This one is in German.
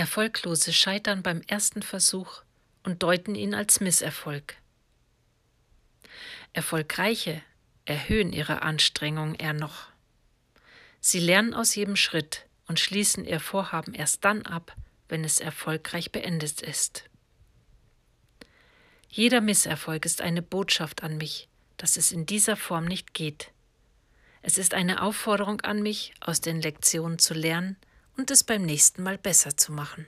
Erfolglose scheitern beim ersten Versuch und deuten ihn als Misserfolg. Erfolgreiche erhöhen ihre Anstrengung eher noch. Sie lernen aus jedem Schritt und schließen ihr Vorhaben erst dann ab, wenn es erfolgreich beendet ist. Jeder Misserfolg ist eine Botschaft an mich, dass es in dieser Form nicht geht. Es ist eine Aufforderung an mich, aus den Lektionen zu lernen und es beim nächsten Mal besser zu machen.